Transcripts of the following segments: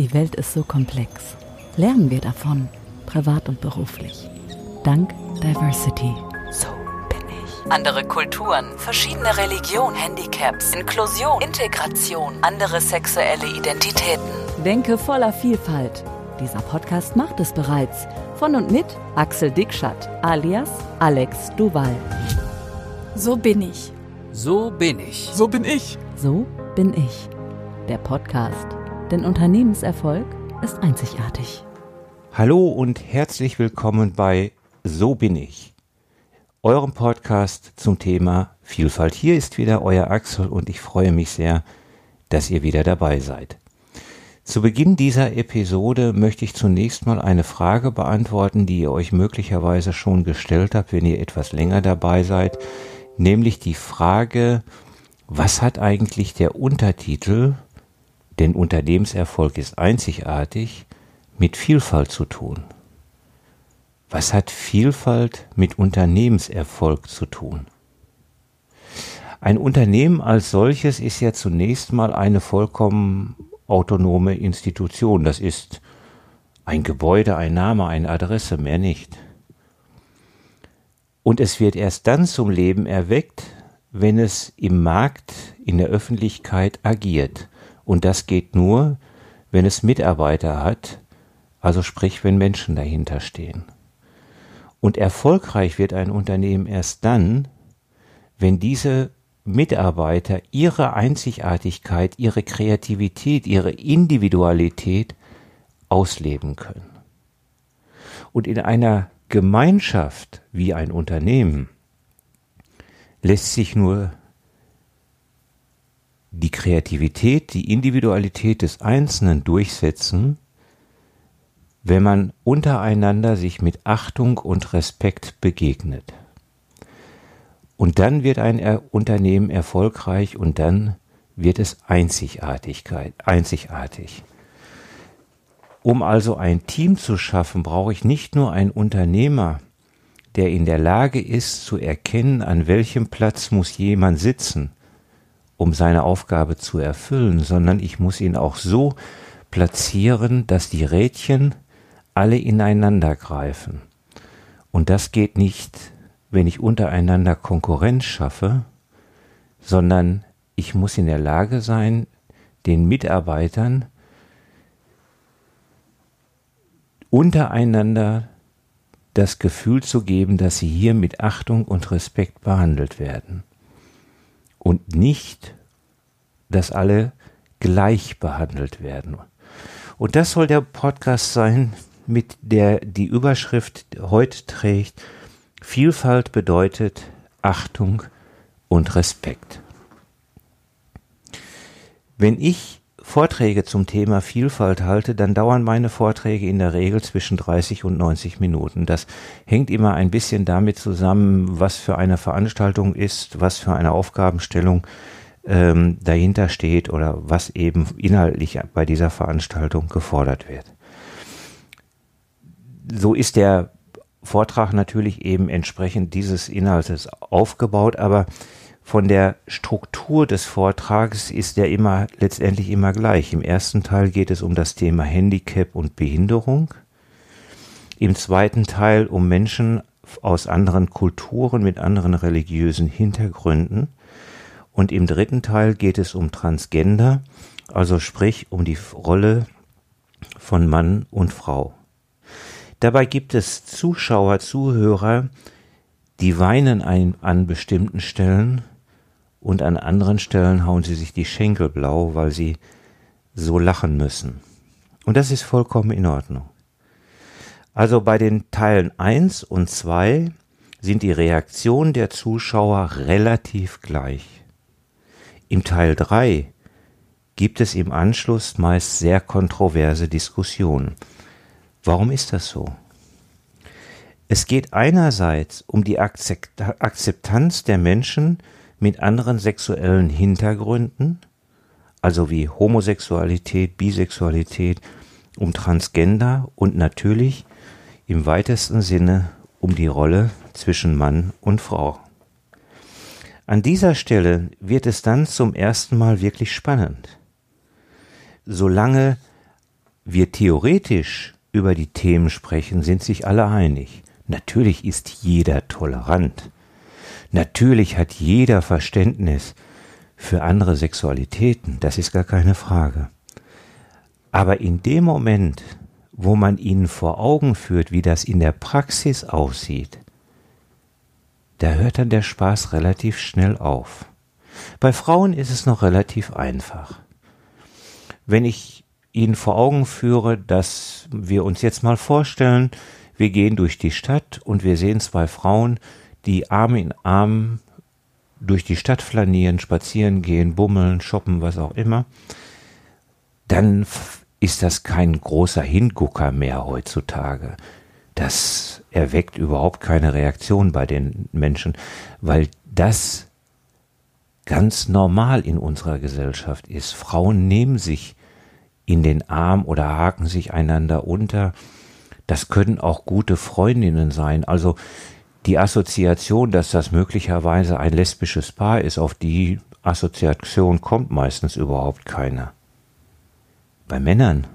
Die Welt ist so komplex. Lernen wir davon, privat und beruflich. Dank Diversity. So bin ich. Andere Kulturen, verschiedene Religionen, Handicaps, Inklusion, Integration, andere sexuelle Identitäten. Denke voller Vielfalt. Dieser Podcast macht es bereits. Von und mit Axel Dickschat alias Alex Duval. So bin ich. So bin ich. So bin ich. So bin ich. Der Podcast. Denn Unternehmenserfolg ist einzigartig. Hallo und herzlich willkommen bei So bin ich, eurem Podcast zum Thema Vielfalt. Hier ist wieder euer Axel und ich freue mich sehr, dass ihr wieder dabei seid. Zu Beginn dieser Episode möchte ich zunächst mal eine Frage beantworten, die ihr euch möglicherweise schon gestellt habt, wenn ihr etwas länger dabei seid, nämlich die Frage, was hat eigentlich der Untertitel, denn Unternehmenserfolg ist einzigartig, mit Vielfalt zu tun? Was hat Vielfalt mit Unternehmenserfolg zu tun? Ein Unternehmen als solches ist ja zunächst mal eine vollkommen autonome Institution. Das ist ein Gebäude, ein Name, eine Adresse, mehr nicht. Und es wird erst dann zum Leben erweckt, wenn es im Markt, in der Öffentlichkeit agiert. Und das geht nur, wenn es Mitarbeiter hat, also sprich, wenn Menschen dahinter stehen. Und erfolgreich wird ein Unternehmen erst dann, wenn diese Mitarbeiter ihre Einzigartigkeit, ihre Kreativität, ihre Individualität ausleben können. Und in einer Gemeinschaft wie ein Unternehmen lässt sich nur die Kreativität, die Individualität des Einzelnen durchsetzen, wenn man untereinander sich mit Achtung und Respekt begegnet. Und dann wird ein Unternehmen erfolgreich und dann wird es Einzigartigkeit, einzigartig. Um also ein Team zu schaffen, brauche ich nicht nur einen Unternehmer, der in der Lage ist zu erkennen, an welchem Platz muss jemand sitzen, um seine Aufgabe zu erfüllen, sondern ich muss ihn auch so platzieren, dass die Rädchen alle ineinander greifen. Und das geht nicht wenn ich untereinander Konkurrenz schaffe, sondern ich muss in der Lage sein, den Mitarbeitern untereinander das Gefühl zu geben, dass sie hier mit Achtung und Respekt behandelt werden. Und nicht, dass alle gleich behandelt werden. Und das soll der Podcast sein, mit der die Überschrift heute trägt, Vielfalt bedeutet Achtung und Respekt. Wenn ich Vorträge zum Thema Vielfalt halte, dann dauern meine Vorträge in der Regel zwischen 30 und 90 Minuten. Das hängt immer ein bisschen damit zusammen, was für eine Veranstaltung ist, was für eine Aufgabenstellung ähm, dahinter steht oder was eben inhaltlich bei dieser Veranstaltung gefordert wird. So ist der Vortrag natürlich eben entsprechend dieses Inhaltes aufgebaut, aber von der Struktur des Vortrages ist er immer letztendlich immer gleich. Im ersten Teil geht es um das Thema Handicap und Behinderung. Im zweiten Teil um Menschen aus anderen Kulturen mit anderen religiösen Hintergründen. Und im dritten Teil geht es um Transgender, also sprich um die Rolle von Mann und Frau. Dabei gibt es Zuschauer, Zuhörer, die weinen ein, an bestimmten Stellen und an anderen Stellen hauen sie sich die Schenkel blau, weil sie so lachen müssen. Und das ist vollkommen in Ordnung. Also bei den Teilen 1 und 2 sind die Reaktionen der Zuschauer relativ gleich. Im Teil 3 gibt es im Anschluss meist sehr kontroverse Diskussionen. Warum ist das so? Es geht einerseits um die Akzeptanz der Menschen mit anderen sexuellen Hintergründen, also wie Homosexualität, Bisexualität, um Transgender und natürlich im weitesten Sinne um die Rolle zwischen Mann und Frau. An dieser Stelle wird es dann zum ersten Mal wirklich spannend. Solange wir theoretisch über die Themen sprechen, sind sich alle einig. Natürlich ist jeder tolerant. Natürlich hat jeder Verständnis für andere Sexualitäten, das ist gar keine Frage. Aber in dem Moment, wo man ihnen vor Augen führt, wie das in der Praxis aussieht, da hört dann der Spaß relativ schnell auf. Bei Frauen ist es noch relativ einfach. Wenn ich Ihnen vor Augen führe, dass wir uns jetzt mal vorstellen, wir gehen durch die Stadt und wir sehen zwei Frauen, die Arm in Arm durch die Stadt flanieren, spazieren gehen, bummeln, shoppen, was auch immer, dann ist das kein großer Hingucker mehr heutzutage. Das erweckt überhaupt keine Reaktion bei den Menschen, weil das ganz normal in unserer Gesellschaft ist. Frauen nehmen sich in den Arm oder haken sich einander unter. Das können auch gute Freundinnen sein. Also die Assoziation, dass das möglicherweise ein lesbisches Paar ist, auf die Assoziation kommt meistens überhaupt keiner. Bei Männern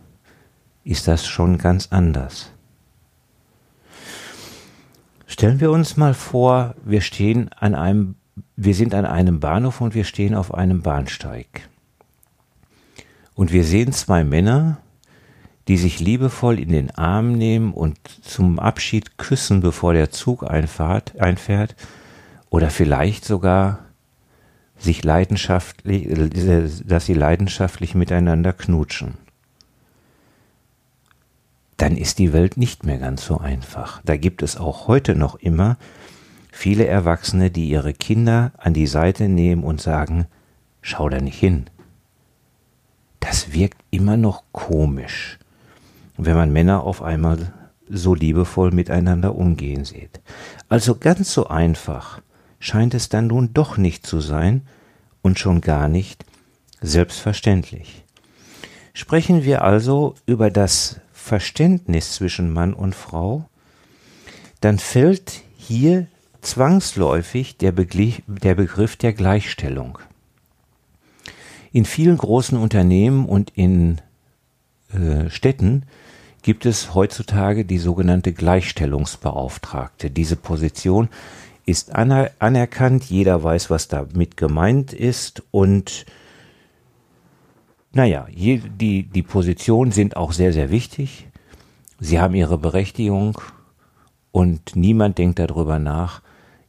ist das schon ganz anders. Stellen wir uns mal vor, wir stehen an einem, wir sind an einem Bahnhof und wir stehen auf einem Bahnsteig. Und wir sehen zwei Männer, die sich liebevoll in den Arm nehmen und zum Abschied küssen, bevor der Zug einfahrt, einfährt, oder vielleicht sogar sich leidenschaftlich, dass sie leidenschaftlich miteinander knutschen. Dann ist die Welt nicht mehr ganz so einfach. Da gibt es auch heute noch immer viele Erwachsene, die ihre Kinder an die Seite nehmen und sagen, schau da nicht hin. Das wirkt immer noch komisch wenn man Männer auf einmal so liebevoll miteinander umgehen sieht. Also ganz so einfach scheint es dann nun doch nicht zu sein und schon gar nicht selbstverständlich. Sprechen wir also über das Verständnis zwischen Mann und Frau, dann fällt hier zwangsläufig der, Begriff der, Begriff der Gleichstellung. In vielen großen Unternehmen und in äh, Städten gibt es heutzutage die sogenannte Gleichstellungsbeauftragte. Diese Position ist aner anerkannt, jeder weiß, was damit gemeint ist und naja, die, die Positionen sind auch sehr, sehr wichtig. Sie haben ihre Berechtigung und niemand denkt darüber nach,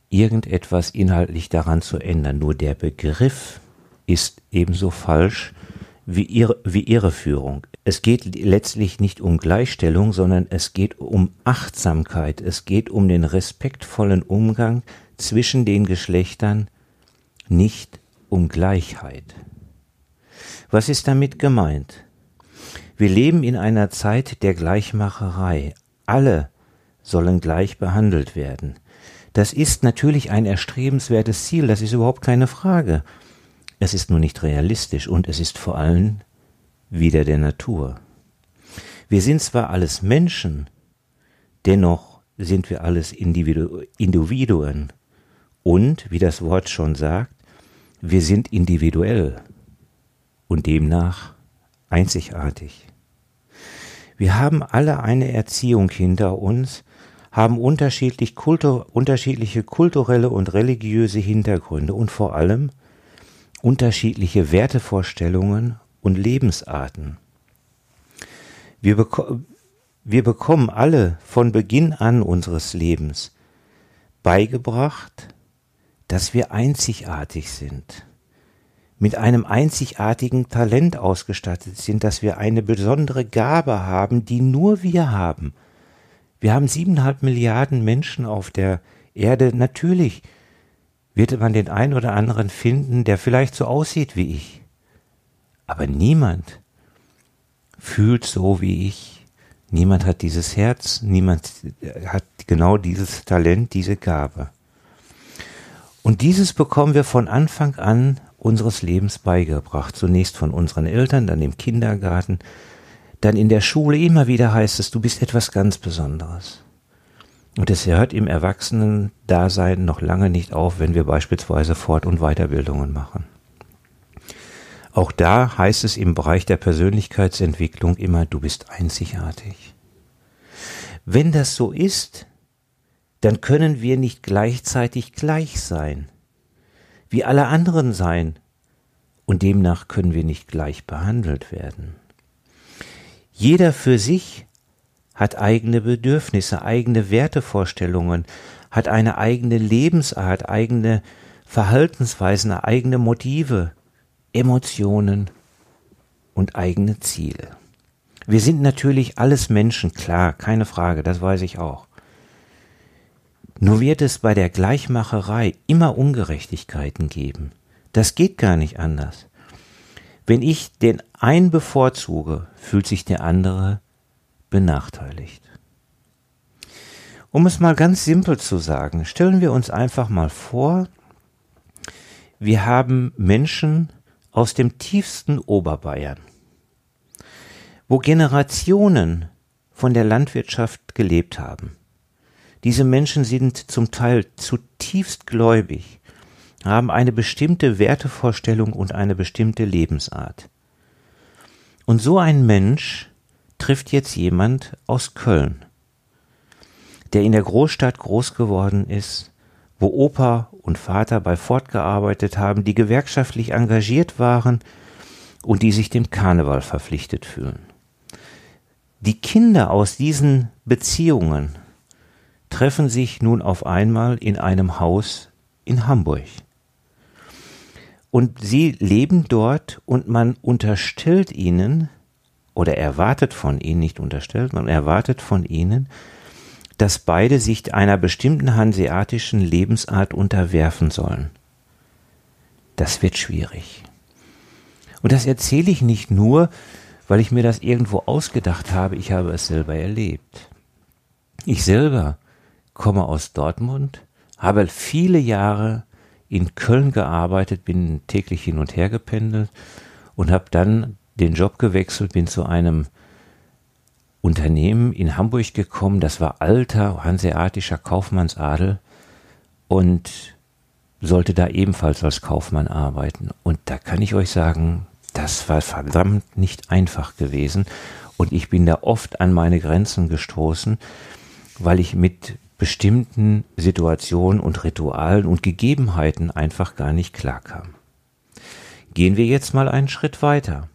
irgendetwas inhaltlich daran zu ändern. Nur der Begriff ist ebenso falsch wie ihre, wie ihre Führung. Es geht letztlich nicht um Gleichstellung, sondern es geht um Achtsamkeit, es geht um den respektvollen Umgang zwischen den Geschlechtern, nicht um Gleichheit. Was ist damit gemeint? Wir leben in einer Zeit der Gleichmacherei. Alle sollen gleich behandelt werden. Das ist natürlich ein erstrebenswertes Ziel, das ist überhaupt keine Frage. Es ist nur nicht realistisch und es ist vor allem wieder der Natur. Wir sind zwar alles Menschen, dennoch sind wir alles Individu Individuen und, wie das Wort schon sagt, wir sind individuell und demnach einzigartig. Wir haben alle eine Erziehung hinter uns, haben unterschiedlich Kultur, unterschiedliche kulturelle und religiöse Hintergründe und vor allem unterschiedliche Wertevorstellungen und Lebensarten. Wir, beko wir bekommen alle von Beginn an unseres Lebens beigebracht, dass wir einzigartig sind, mit einem einzigartigen Talent ausgestattet sind, dass wir eine besondere Gabe haben, die nur wir haben. Wir haben siebeneinhalb Milliarden Menschen auf der Erde. Natürlich wird man den einen oder anderen finden, der vielleicht so aussieht wie ich. Aber niemand fühlt so wie ich. Niemand hat dieses Herz, niemand hat genau dieses Talent, diese Gabe. Und dieses bekommen wir von Anfang an unseres Lebens beigebracht. Zunächst von unseren Eltern, dann im Kindergarten, dann in der Schule. Immer wieder heißt es, du bist etwas ganz Besonderes. Und es hört im Erwachsenen-Dasein noch lange nicht auf, wenn wir beispielsweise Fort- und Weiterbildungen machen. Auch da heißt es im Bereich der Persönlichkeitsentwicklung immer, du bist einzigartig. Wenn das so ist, dann können wir nicht gleichzeitig gleich sein, wie alle anderen sein, und demnach können wir nicht gleich behandelt werden. Jeder für sich hat eigene Bedürfnisse, eigene Wertevorstellungen, hat eine eigene Lebensart, eigene Verhaltensweisen, eigene Motive, Emotionen und eigene Ziele. Wir sind natürlich alles Menschen, klar, keine Frage, das weiß ich auch. Nur wird es bei der Gleichmacherei immer Ungerechtigkeiten geben. Das geht gar nicht anders. Wenn ich den einen bevorzuge, fühlt sich der andere benachteiligt. Um es mal ganz simpel zu sagen, stellen wir uns einfach mal vor, wir haben Menschen aus dem tiefsten Oberbayern, wo Generationen von der Landwirtschaft gelebt haben. Diese Menschen sind zum Teil zutiefst gläubig, haben eine bestimmte Wertevorstellung und eine bestimmte Lebensart. Und so ein Mensch trifft jetzt jemand aus Köln, der in der Großstadt groß geworden ist, wo Opa und Vater bei Ford gearbeitet haben, die gewerkschaftlich engagiert waren und die sich dem Karneval verpflichtet fühlen. Die Kinder aus diesen Beziehungen treffen sich nun auf einmal in einem Haus in Hamburg. Und sie leben dort und man unterstellt ihnen oder erwartet von ihnen, nicht unterstellt, man erwartet von ihnen, dass beide sich einer bestimmten hanseatischen Lebensart unterwerfen sollen. Das wird schwierig. Und das erzähle ich nicht nur, weil ich mir das irgendwo ausgedacht habe, ich habe es selber erlebt. Ich selber komme aus Dortmund, habe viele Jahre in Köln gearbeitet, bin täglich hin und her gependelt und habe dann den Job gewechselt, bin zu einem Unternehmen in Hamburg gekommen, das war alter hanseatischer Kaufmannsadel und sollte da ebenfalls als Kaufmann arbeiten. Und da kann ich euch sagen, das war verdammt nicht einfach gewesen und ich bin da oft an meine Grenzen gestoßen, weil ich mit bestimmten Situationen und Ritualen und Gegebenheiten einfach gar nicht klarkam. Gehen wir jetzt mal einen Schritt weiter.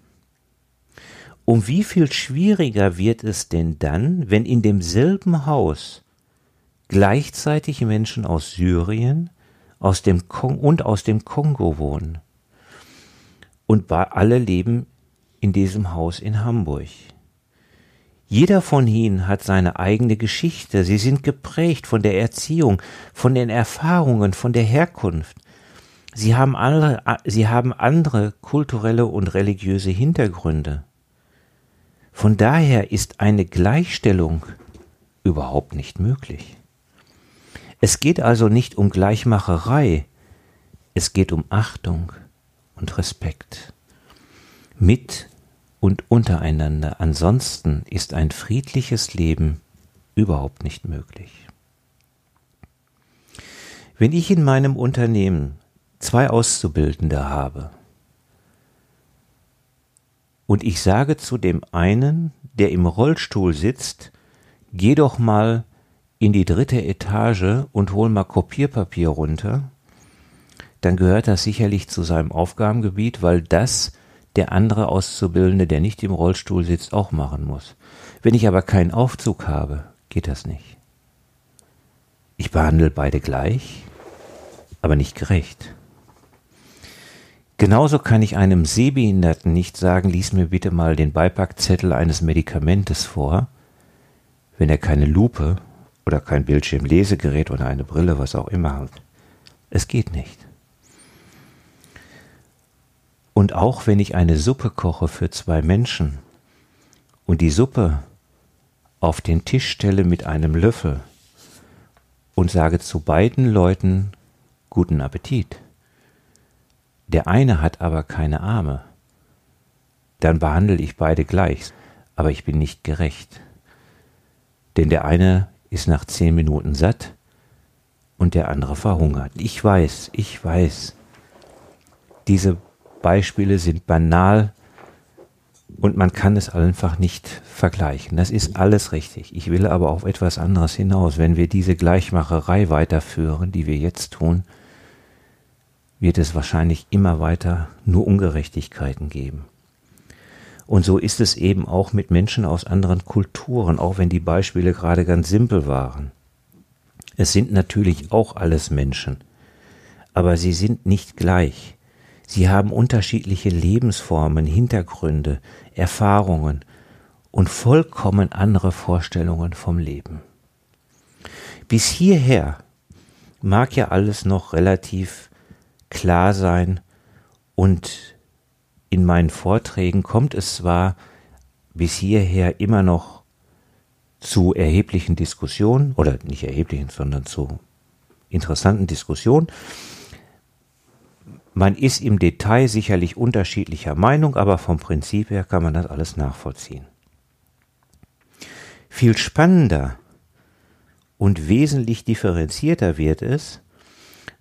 Um wie viel schwieriger wird es denn dann, wenn in demselben Haus gleichzeitig Menschen aus Syrien aus dem Kong und aus dem Kongo wohnen? Und alle leben in diesem Haus in Hamburg. Jeder von ihnen hat seine eigene Geschichte. Sie sind geprägt von der Erziehung, von den Erfahrungen, von der Herkunft. Sie haben andere, sie haben andere kulturelle und religiöse Hintergründe. Von daher ist eine Gleichstellung überhaupt nicht möglich. Es geht also nicht um Gleichmacherei, es geht um Achtung und Respekt. Mit und untereinander. Ansonsten ist ein friedliches Leben überhaupt nicht möglich. Wenn ich in meinem Unternehmen zwei Auszubildende habe und ich sage zu dem einen, der im Rollstuhl sitzt, geh doch mal in die dritte Etage und hol mal Kopierpapier runter, dann gehört das sicherlich zu seinem Aufgabengebiet, weil das der andere Auszubildende, der nicht im Rollstuhl sitzt, auch machen muss. Wenn ich aber keinen Aufzug habe, geht das nicht. Ich behandle beide gleich, aber nicht gerecht. Genauso kann ich einem Sehbehinderten nicht sagen, lies mir bitte mal den Beipackzettel eines Medikamentes vor, wenn er keine Lupe oder kein Bildschirmlesegerät oder eine Brille, was auch immer hat. Es geht nicht. Und auch wenn ich eine Suppe koche für zwei Menschen und die Suppe auf den Tisch stelle mit einem Löffel und sage zu beiden Leuten guten Appetit, der eine hat aber keine Arme, dann behandle ich beide gleich, aber ich bin nicht gerecht. Denn der eine ist nach zehn Minuten satt und der andere verhungert. Ich weiß, ich weiß, diese Beispiele sind banal und man kann es einfach nicht vergleichen. Das ist alles richtig. Ich will aber auf etwas anderes hinaus. Wenn wir diese Gleichmacherei weiterführen, die wir jetzt tun, wird es wahrscheinlich immer weiter nur Ungerechtigkeiten geben. Und so ist es eben auch mit Menschen aus anderen Kulturen, auch wenn die Beispiele gerade ganz simpel waren. Es sind natürlich auch alles Menschen, aber sie sind nicht gleich. Sie haben unterschiedliche Lebensformen, Hintergründe, Erfahrungen und vollkommen andere Vorstellungen vom Leben. Bis hierher mag ja alles noch relativ klar sein und in meinen Vorträgen kommt es zwar bis hierher immer noch zu erheblichen Diskussionen, oder nicht erheblichen, sondern zu interessanten Diskussionen. Man ist im Detail sicherlich unterschiedlicher Meinung, aber vom Prinzip her kann man das alles nachvollziehen. Viel spannender und wesentlich differenzierter wird es,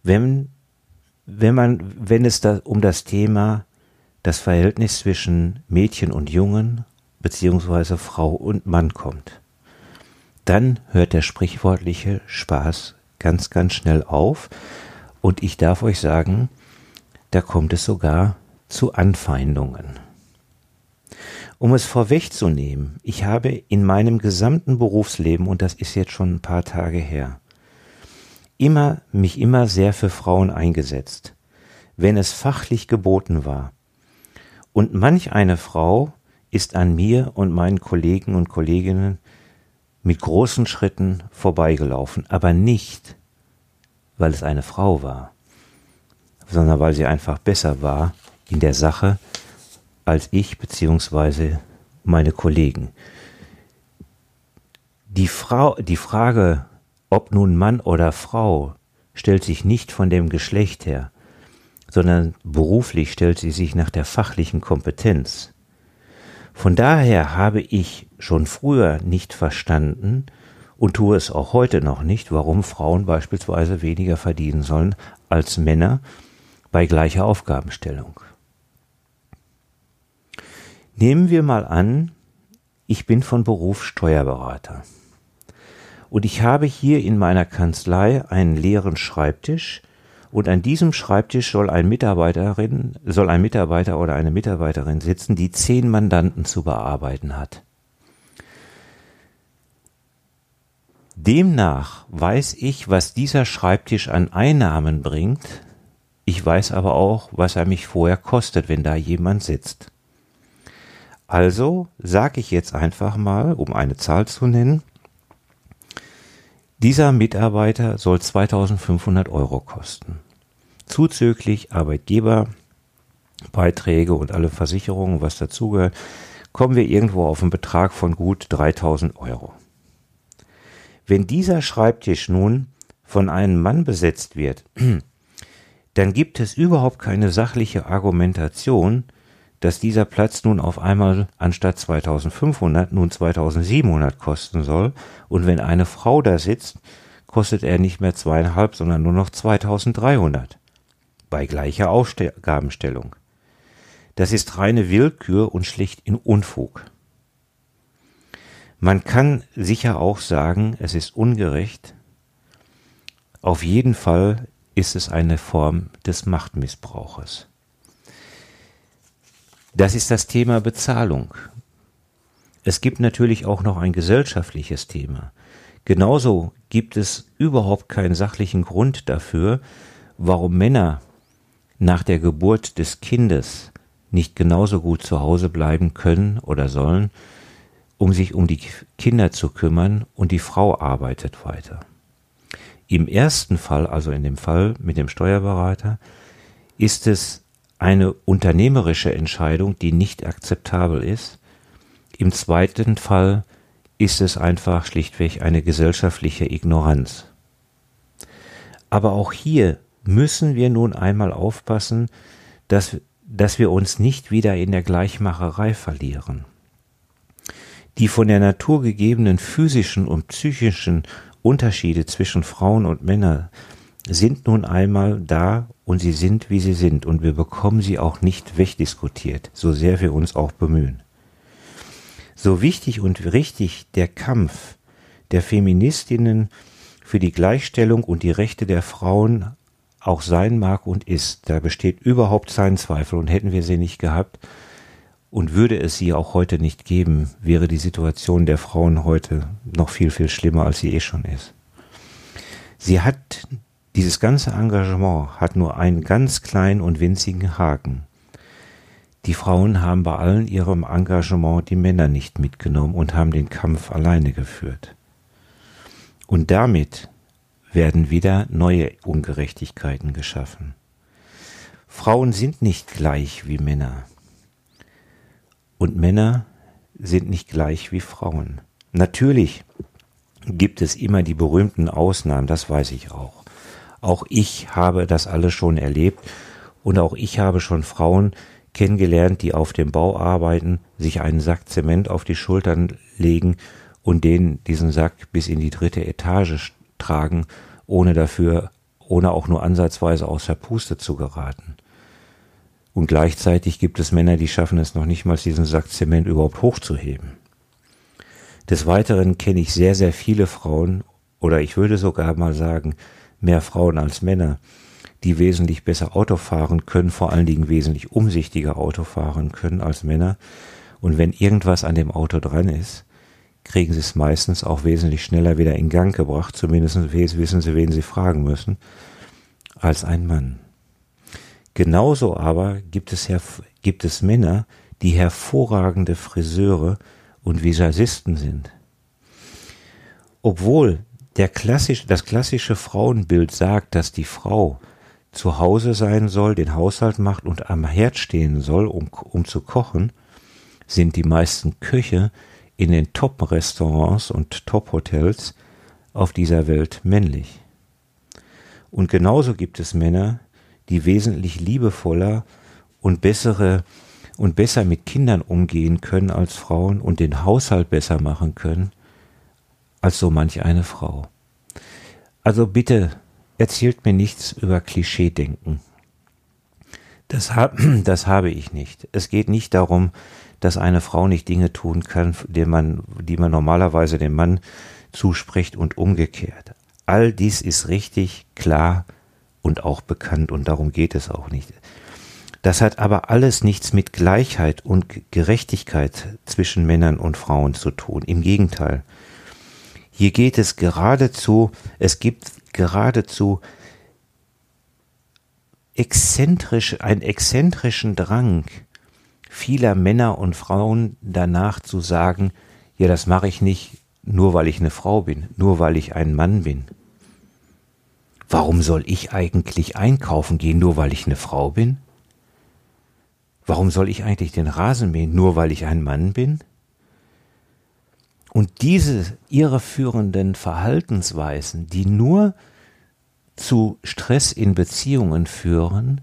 wenn, wenn man, wenn es da um das Thema das Verhältnis zwischen Mädchen und Jungen beziehungsweise Frau und Mann kommt. Dann hört der sprichwörtliche Spaß ganz, ganz schnell auf und ich darf euch sagen, da kommt es sogar zu Anfeindungen. Um es vorwegzunehmen, ich habe in meinem gesamten Berufsleben, und das ist jetzt schon ein paar Tage her, immer, mich immer sehr für Frauen eingesetzt, wenn es fachlich geboten war, und manch eine Frau ist an mir und meinen Kollegen und Kolleginnen mit großen Schritten vorbeigelaufen, aber nicht, weil es eine Frau war, sondern weil sie einfach besser war in der Sache als ich beziehungsweise meine Kollegen. Die, Frau, die Frage, ob nun Mann oder Frau, stellt sich nicht von dem Geschlecht her, sondern beruflich stellt sie sich nach der fachlichen Kompetenz. Von daher habe ich schon früher nicht verstanden und tue es auch heute noch nicht, warum Frauen beispielsweise weniger verdienen sollen als Männer bei gleicher Aufgabenstellung. Nehmen wir mal an, ich bin von Beruf Steuerberater und ich habe hier in meiner Kanzlei einen leeren Schreibtisch, und an diesem Schreibtisch soll ein Mitarbeiterin, soll ein Mitarbeiter oder eine Mitarbeiterin sitzen, die zehn Mandanten zu bearbeiten hat. Demnach weiß ich, was dieser Schreibtisch an Einnahmen bringt. Ich weiß aber auch, was er mich vorher kostet, wenn da jemand sitzt. Also sage ich jetzt einfach mal, um eine Zahl zu nennen, dieser Mitarbeiter soll 2500 Euro kosten. Zuzüglich Arbeitgeberbeiträge und alle Versicherungen, was dazugehört, kommen wir irgendwo auf einen Betrag von gut 3000 Euro. Wenn dieser Schreibtisch nun von einem Mann besetzt wird, dann gibt es überhaupt keine sachliche Argumentation, dass dieser Platz nun auf einmal anstatt 2500 nun 2700 kosten soll und wenn eine Frau da sitzt, kostet er nicht mehr zweieinhalb, sondern nur noch 2300 bei gleicher Aufgabenstellung. Das ist reine Willkür und schlicht in Unfug. Man kann sicher auch sagen, es ist ungerecht. Auf jeden Fall ist es eine Form des Machtmissbrauches. Das ist das Thema Bezahlung. Es gibt natürlich auch noch ein gesellschaftliches Thema. Genauso gibt es überhaupt keinen sachlichen Grund dafür, warum Männer nach der Geburt des Kindes nicht genauso gut zu Hause bleiben können oder sollen, um sich um die Kinder zu kümmern und die Frau arbeitet weiter. Im ersten Fall, also in dem Fall mit dem Steuerberater, ist es eine unternehmerische Entscheidung, die nicht akzeptabel ist. Im zweiten Fall ist es einfach schlichtweg eine gesellschaftliche Ignoranz. Aber auch hier müssen wir nun einmal aufpassen, dass, dass wir uns nicht wieder in der Gleichmacherei verlieren. Die von der Natur gegebenen physischen und psychischen Unterschiede zwischen Frauen und Männern sind nun einmal da und sie sind, wie sie sind und wir bekommen sie auch nicht wegdiskutiert, so sehr wir uns auch bemühen. So wichtig und richtig der Kampf der Feministinnen für die Gleichstellung und die Rechte der Frauen auch sein mag und ist, da besteht überhaupt kein Zweifel und hätten wir sie nicht gehabt und würde es sie auch heute nicht geben, wäre die Situation der Frauen heute noch viel, viel schlimmer, als sie eh schon ist. Sie hat, dieses ganze Engagement hat nur einen ganz kleinen und winzigen Haken. Die Frauen haben bei allen ihrem Engagement die Männer nicht mitgenommen und haben den Kampf alleine geführt. Und damit werden wieder neue Ungerechtigkeiten geschaffen. Frauen sind nicht gleich wie Männer. Und Männer sind nicht gleich wie Frauen. Natürlich gibt es immer die berühmten Ausnahmen, das weiß ich auch. Auch ich habe das alles schon erlebt und auch ich habe schon Frauen kennengelernt, die auf dem Bau arbeiten, sich einen Sack Zement auf die Schultern legen und den diesen Sack bis in die dritte Etage tragen, ohne dafür, ohne auch nur ansatzweise aus der Puste zu geraten. Und gleichzeitig gibt es Männer, die schaffen es noch nicht mal, diesen Sack Zement überhaupt hochzuheben. Des Weiteren kenne ich sehr, sehr viele Frauen, oder ich würde sogar mal sagen, mehr Frauen als Männer, die wesentlich besser Auto fahren können, vor allen Dingen wesentlich umsichtiger Auto fahren können als Männer. Und wenn irgendwas an dem Auto dran ist, kriegen sie es meistens auch wesentlich schneller wieder in Gang gebracht, zumindest wissen sie, wen sie fragen müssen, als ein Mann. Genauso aber gibt es, gibt es Männer, die hervorragende Friseure und Visagisten sind. Obwohl der klassisch, das klassische Frauenbild sagt, dass die Frau zu Hause sein soll, den Haushalt macht und am Herd stehen soll, um, um zu kochen, sind die meisten Köche in den Top-Restaurants und Top-Hotels auf dieser Welt männlich. Und genauso gibt es Männer, die wesentlich liebevoller und bessere und besser mit Kindern umgehen können als Frauen und den Haushalt besser machen können als so manch eine Frau. Also bitte erzählt mir nichts über Klischeedenken. Das, hab, das habe ich nicht. Es geht nicht darum, dass eine Frau nicht Dinge tun kann, die man, die man normalerweise dem Mann zuspricht und umgekehrt. All dies ist richtig, klar und auch bekannt und darum geht es auch nicht. Das hat aber alles nichts mit Gleichheit und Gerechtigkeit zwischen Männern und Frauen zu tun. Im Gegenteil. Hier geht es geradezu, es gibt geradezu exzentrisch, einen exzentrischen Drang vieler Männer und Frauen danach zu sagen, ja, das mache ich nicht nur weil ich eine Frau bin, nur weil ich ein Mann bin. Warum soll ich eigentlich einkaufen gehen, nur weil ich eine Frau bin? Warum soll ich eigentlich den Rasen mähen, nur weil ich ein Mann bin? Und diese irreführenden Verhaltensweisen, die nur zu Stress in Beziehungen führen,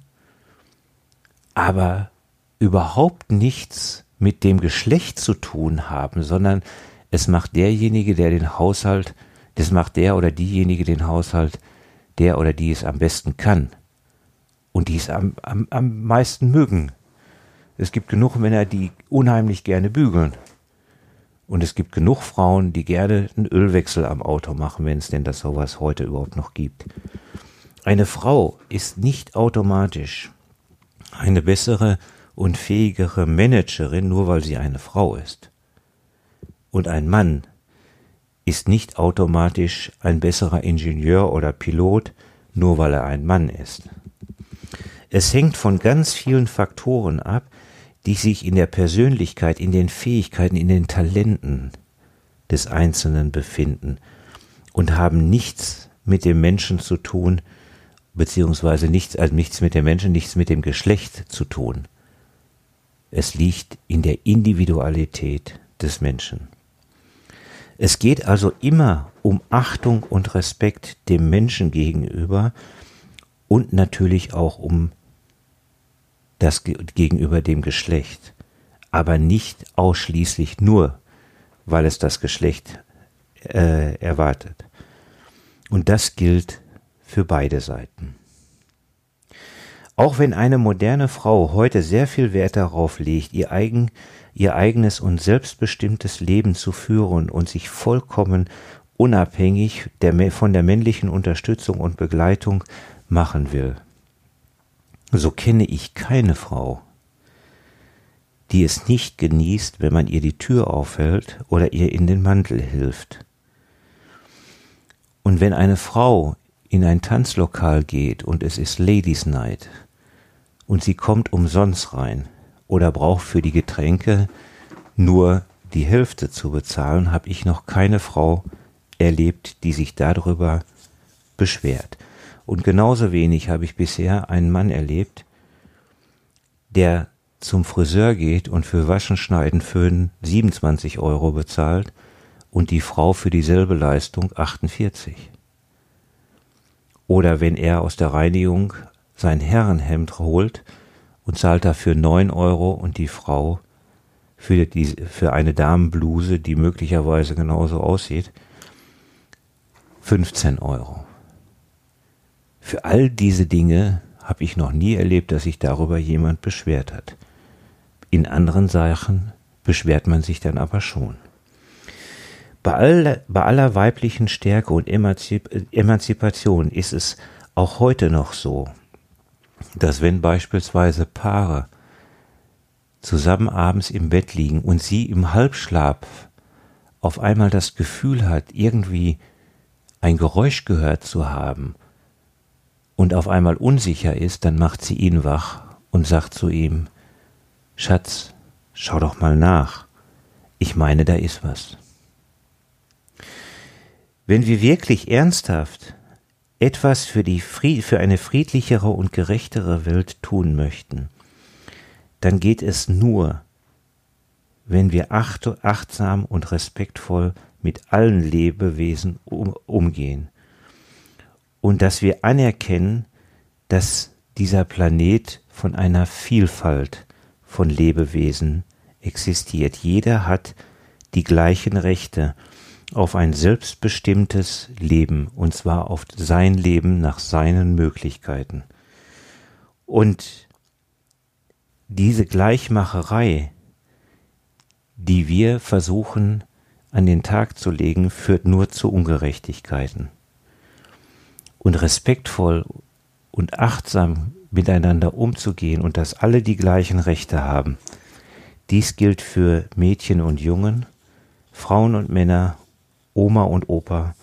aber überhaupt nichts mit dem Geschlecht zu tun haben, sondern es macht derjenige, der den Haushalt, das macht der oder diejenige den Haushalt, der oder die es am besten kann und die es am, am, am meisten mögen. Es gibt genug Männer, die unheimlich gerne bügeln. Und es gibt genug Frauen, die gerne einen Ölwechsel am Auto machen, wenn es denn das sowas heute überhaupt noch gibt. Eine Frau ist nicht automatisch eine bessere und fähigere Managerin, nur weil sie eine Frau ist. Und ein Mann ist nicht automatisch ein besserer Ingenieur oder Pilot, nur weil er ein Mann ist. Es hängt von ganz vielen Faktoren ab, die sich in der Persönlichkeit, in den Fähigkeiten, in den Talenten des Einzelnen befinden und haben nichts mit dem Menschen zu tun, beziehungsweise nichts, also nichts mit dem Menschen, nichts mit dem Geschlecht zu tun. Es liegt in der Individualität des Menschen. Es geht also immer um Achtung und Respekt dem Menschen gegenüber und natürlich auch um das gegenüber dem Geschlecht, aber nicht ausschließlich nur, weil es das Geschlecht äh, erwartet. Und das gilt für beide Seiten. Auch wenn eine moderne Frau heute sehr viel Wert darauf legt, ihr, eigen, ihr eigenes und selbstbestimmtes Leben zu führen und sich vollkommen unabhängig der, von der männlichen Unterstützung und Begleitung machen will, so kenne ich keine Frau, die es nicht genießt, wenn man ihr die Tür aufhält oder ihr in den Mantel hilft. Und wenn eine Frau in ein Tanzlokal geht und es ist Ladies Night und sie kommt umsonst rein oder braucht für die Getränke nur die Hälfte zu bezahlen, habe ich noch keine Frau erlebt, die sich darüber beschwert. Und genauso wenig habe ich bisher einen Mann erlebt, der zum Friseur geht und für Waschen, Schneiden, Föhnen 27 Euro bezahlt und die Frau für dieselbe Leistung 48. Oder wenn er aus der Reinigung sein Herrenhemd holt und zahlt dafür 9 Euro und die Frau für, die, für eine Damenbluse, die möglicherweise genauso aussieht, 15 Euro. Für all diese Dinge habe ich noch nie erlebt, dass sich darüber jemand beschwert hat. In anderen Sachen beschwert man sich dann aber schon. Bei aller, bei aller weiblichen Stärke und Emanzip Emanzipation ist es auch heute noch so, dass wenn beispielsweise Paare zusammen abends im Bett liegen und sie im Halbschlaf auf einmal das Gefühl hat, irgendwie ein Geräusch gehört zu haben und auf einmal unsicher ist, dann macht sie ihn wach und sagt zu ihm, Schatz, schau doch mal nach. Ich meine, da ist was. Wenn wir wirklich ernsthaft etwas für, die Fried für eine friedlichere und gerechtere Welt tun möchten, dann geht es nur, wenn wir acht, achtsam und respektvoll mit allen Lebewesen um, umgehen und dass wir anerkennen, dass dieser Planet von einer Vielfalt von Lebewesen existiert. Jeder hat die gleichen Rechte auf ein selbstbestimmtes Leben, und zwar auf sein Leben nach seinen Möglichkeiten. Und diese Gleichmacherei, die wir versuchen an den Tag zu legen, führt nur zu Ungerechtigkeiten. Und respektvoll und achtsam miteinander umzugehen und dass alle die gleichen Rechte haben. Dies gilt für Mädchen und Jungen, Frauen und Männer, Oma und Opa,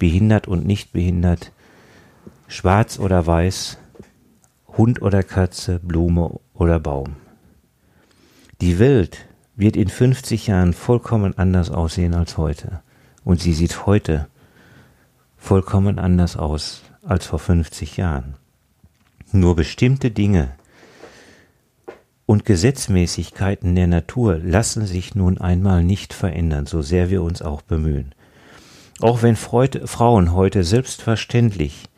behindert und nicht behindert, schwarz oder weiß, Hund oder Katze, Blume oder Baum. Die Welt wird in 50 Jahren vollkommen anders aussehen als heute. Und sie sieht heute vollkommen anders aus als vor 50 Jahren. Nur bestimmte Dinge und Gesetzmäßigkeiten der Natur lassen sich nun einmal nicht verändern, so sehr wir uns auch bemühen. Auch wenn Freude, Frauen heute selbstverständlich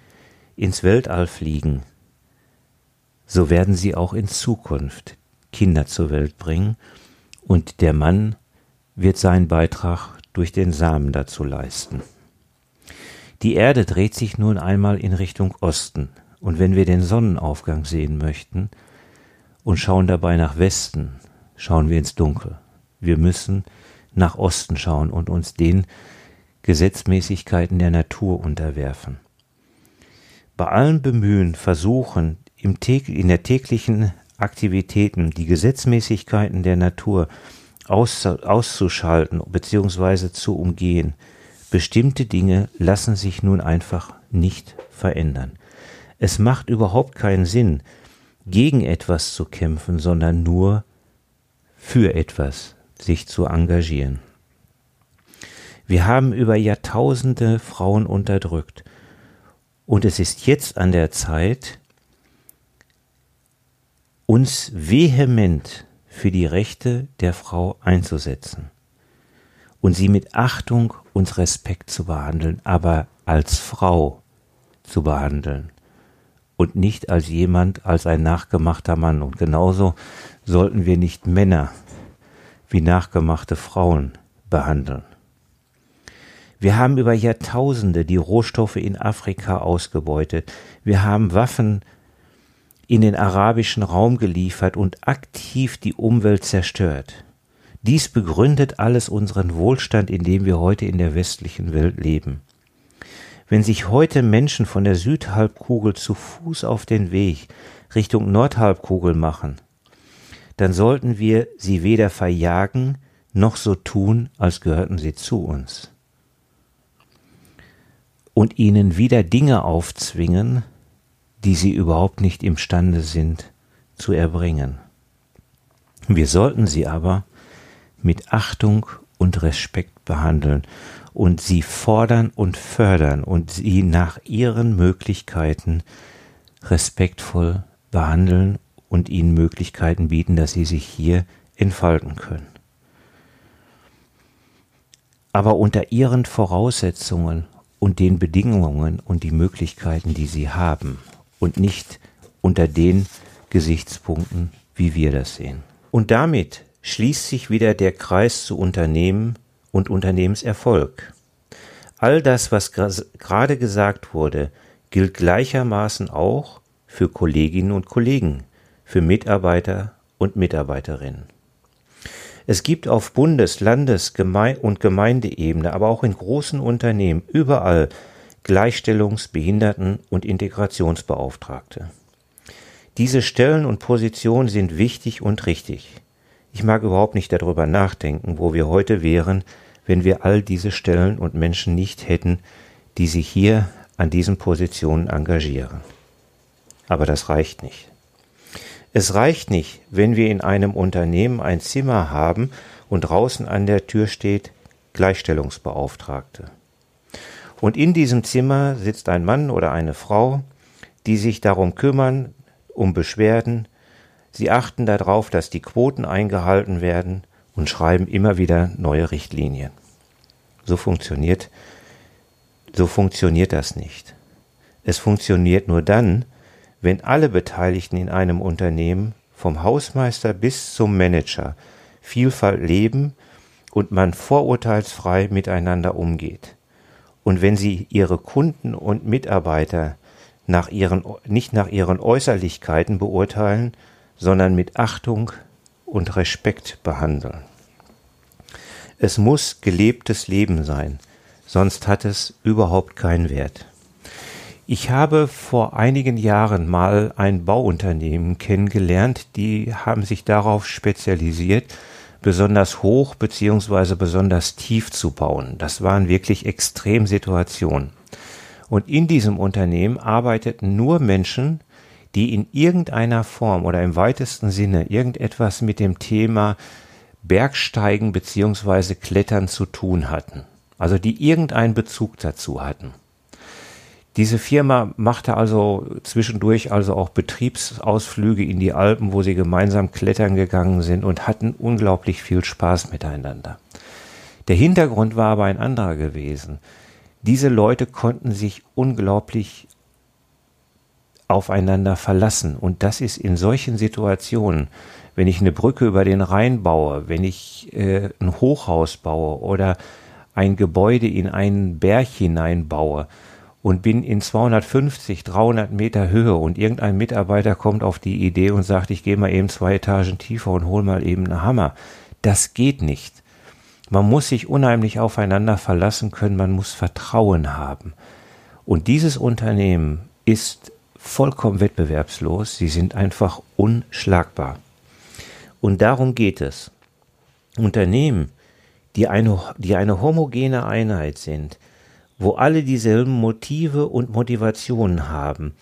ins Weltall fliegen, so werden sie auch in Zukunft Kinder zur Welt bringen, und der Mann wird seinen Beitrag durch den Samen dazu leisten. Die Erde dreht sich nun einmal in Richtung Osten, und wenn wir den Sonnenaufgang sehen möchten und schauen dabei nach Westen, schauen wir ins Dunkel. Wir müssen nach Osten schauen und uns den Gesetzmäßigkeiten der Natur unterwerfen. Bei allem Bemühen, Versuchen, im in der täglichen Aktivitäten die Gesetzmäßigkeiten der Natur auszuschalten bzw. zu umgehen, bestimmte Dinge lassen sich nun einfach nicht verändern. Es macht überhaupt keinen Sinn, gegen etwas zu kämpfen, sondern nur für etwas sich zu engagieren. Wir haben über Jahrtausende Frauen unterdrückt. Und es ist jetzt an der Zeit, uns vehement für die Rechte der Frau einzusetzen und sie mit Achtung und Respekt zu behandeln, aber als Frau zu behandeln und nicht als jemand, als ein nachgemachter Mann. Und genauso sollten wir nicht Männer wie nachgemachte Frauen behandeln. Wir haben über Jahrtausende die Rohstoffe in Afrika ausgebeutet. Wir haben Waffen in den arabischen Raum geliefert und aktiv die Umwelt zerstört. Dies begründet alles unseren Wohlstand, in dem wir heute in der westlichen Welt leben. Wenn sich heute Menschen von der Südhalbkugel zu Fuß auf den Weg Richtung Nordhalbkugel machen, dann sollten wir sie weder verjagen noch so tun, als gehörten sie zu uns. Und ihnen wieder Dinge aufzwingen, die sie überhaupt nicht imstande sind zu erbringen. Wir sollten sie aber mit Achtung und Respekt behandeln und sie fordern und fördern und sie nach ihren Möglichkeiten respektvoll behandeln und ihnen Möglichkeiten bieten, dass sie sich hier entfalten können. Aber unter ihren Voraussetzungen und den Bedingungen und die Möglichkeiten, die sie haben und nicht unter den Gesichtspunkten, wie wir das sehen. Und damit schließt sich wieder der Kreis zu Unternehmen und Unternehmenserfolg. All das, was gerade gesagt wurde, gilt gleichermaßen auch für Kolleginnen und Kollegen, für Mitarbeiter und Mitarbeiterinnen. Es gibt auf Bundes-, Landes- und Gemeindeebene, aber auch in großen Unternehmen überall Gleichstellungs-, Behinderten- und Integrationsbeauftragte. Diese Stellen und Positionen sind wichtig und richtig. Ich mag überhaupt nicht darüber nachdenken, wo wir heute wären, wenn wir all diese Stellen und Menschen nicht hätten, die sich hier an diesen Positionen engagieren. Aber das reicht nicht. Es reicht nicht, wenn wir in einem Unternehmen ein Zimmer haben und draußen an der Tür steht Gleichstellungsbeauftragte. Und in diesem Zimmer sitzt ein Mann oder eine Frau, die sich darum kümmern, um Beschwerden, sie achten darauf, dass die Quoten eingehalten werden und schreiben immer wieder neue Richtlinien. So funktioniert, so funktioniert das nicht. Es funktioniert nur dann, wenn alle Beteiligten in einem Unternehmen, vom Hausmeister bis zum Manager, Vielfalt leben und man vorurteilsfrei miteinander umgeht. Und wenn sie ihre Kunden und Mitarbeiter nach ihren, nicht nach ihren Äußerlichkeiten beurteilen, sondern mit Achtung und Respekt behandeln. Es muss gelebtes Leben sein, sonst hat es überhaupt keinen Wert. Ich habe vor einigen Jahren mal ein Bauunternehmen kennengelernt, die haben sich darauf spezialisiert, besonders hoch beziehungsweise besonders tief zu bauen. Das waren wirklich Extremsituationen. Und in diesem Unternehmen arbeiteten nur Menschen, die in irgendeiner Form oder im weitesten Sinne irgendetwas mit dem Thema Bergsteigen beziehungsweise Klettern zu tun hatten. Also die irgendeinen Bezug dazu hatten. Diese Firma machte also zwischendurch also auch Betriebsausflüge in die Alpen, wo sie gemeinsam klettern gegangen sind und hatten unglaublich viel Spaß miteinander. Der Hintergrund war aber ein anderer gewesen. Diese Leute konnten sich unglaublich aufeinander verlassen. Und das ist in solchen Situationen, wenn ich eine Brücke über den Rhein baue, wenn ich äh, ein Hochhaus baue oder ein Gebäude in einen Berg hineinbaue und bin in 250, 300 Meter Höhe und irgendein Mitarbeiter kommt auf die Idee und sagt, ich gehe mal eben zwei Etagen tiefer und hol mal eben einen Hammer. Das geht nicht. Man muss sich unheimlich aufeinander verlassen können, man muss Vertrauen haben. Und dieses Unternehmen ist vollkommen wettbewerbslos, sie sind einfach unschlagbar. Und darum geht es. Unternehmen, die eine, die eine homogene Einheit sind, wo alle dieselben Motive und Motivationen haben,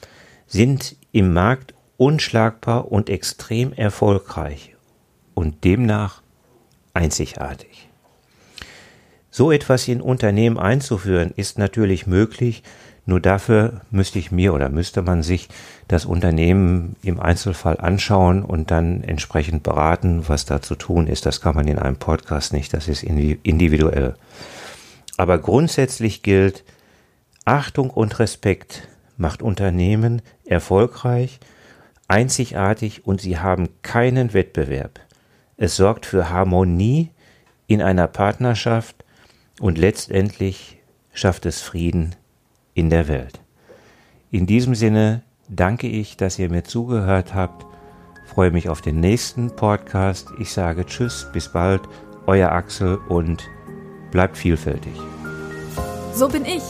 sind im Markt unschlagbar und extrem erfolgreich und demnach einzigartig. So etwas in Unternehmen einzuführen ist natürlich möglich, nur dafür müsste ich mir oder müsste man sich das Unternehmen im Einzelfall anschauen und dann entsprechend beraten, was da zu tun ist. Das kann man in einem Podcast nicht, das ist individuell. Aber grundsätzlich gilt, Achtung und Respekt macht Unternehmen erfolgreich, einzigartig und sie haben keinen Wettbewerb. Es sorgt für Harmonie in einer Partnerschaft und letztendlich schafft es Frieden in der Welt. In diesem Sinne danke ich, dass ihr mir zugehört habt. Freue mich auf den nächsten Podcast. Ich sage Tschüss, bis bald, euer Axel und bleibt vielfältig. So bin ich.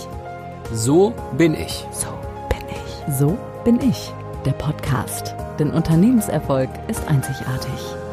So bin ich. So bin ich. So bin ich. Der Podcast. Denn Unternehmenserfolg ist einzigartig.